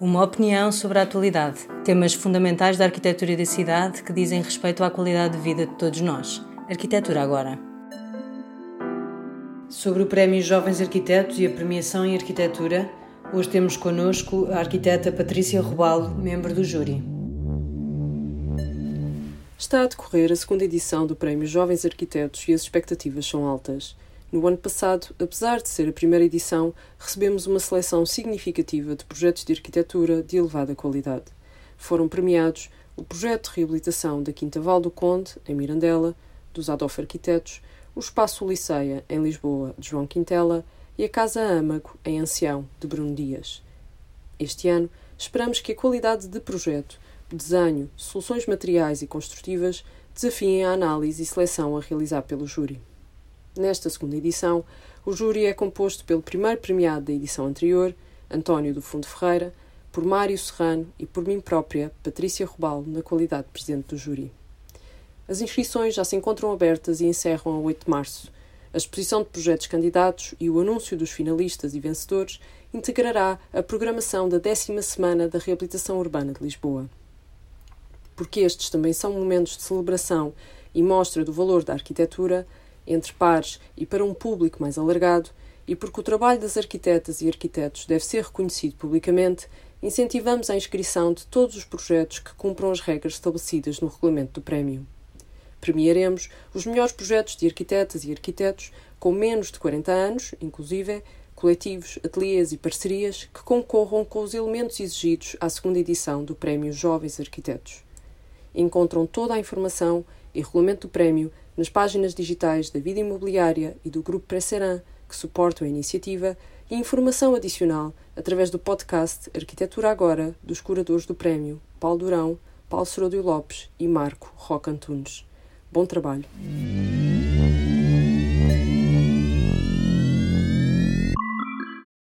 Uma opinião sobre a atualidade, temas fundamentais da arquitetura e da cidade que dizem respeito à qualidade de vida de todos nós. Arquitetura agora. Sobre o Prémio Jovens Arquitetos e a premiação em arquitetura, hoje temos connosco a arquiteta Patrícia Robalo, membro do júri. Está a decorrer a segunda edição do Prémio Jovens Arquitetos e as expectativas são altas. No ano passado, apesar de ser a primeira edição, recebemos uma seleção significativa de projetos de arquitetura de elevada qualidade. Foram premiados o projeto de reabilitação da Quinta Val do Conde, em Mirandela, dos Adolfo Arquitetos, o Espaço Liceia, em Lisboa, de João Quintela, e a Casa Âmago, em Ancião, de Bruno Dias. Este ano, esperamos que a qualidade de projeto, desenho, soluções materiais e construtivas desafiem a análise e seleção a realizar pelo júri. Nesta segunda edição, o júri é composto pelo primeiro premiado da edição anterior, António do Fundo Ferreira, por Mário Serrano e por mim própria, Patrícia Robalo, na qualidade de presidente do júri. As inscrições já se encontram abertas e encerram a 8 de março. A exposição de projetos candidatos e o anúncio dos finalistas e vencedores integrará a programação da décima semana da Reabilitação Urbana de Lisboa. Porque estes também são momentos de celebração e mostra do valor da arquitetura, entre pares e para um público mais alargado, e porque o trabalho das arquitetas e arquitetos deve ser reconhecido publicamente, incentivamos a inscrição de todos os projetos que cumpram as regras estabelecidas no regulamento do prémio. Premiaremos os melhores projetos de arquitetas e arquitetos com menos de 40 anos, inclusive coletivos, ateliês e parcerias que concorram com os elementos exigidos à segunda edição do Prémio Jovens Arquitetos. Encontram toda a informação e regulamento do prémio nas páginas digitais da Vida Imobiliária e do Grupo Presseran, que suportam a iniciativa, e informação adicional através do podcast Arquitetura Agora dos curadores do prémio, Paulo Durão, Paulo Seródio Lopes e Marco Roca Antunes. Bom trabalho!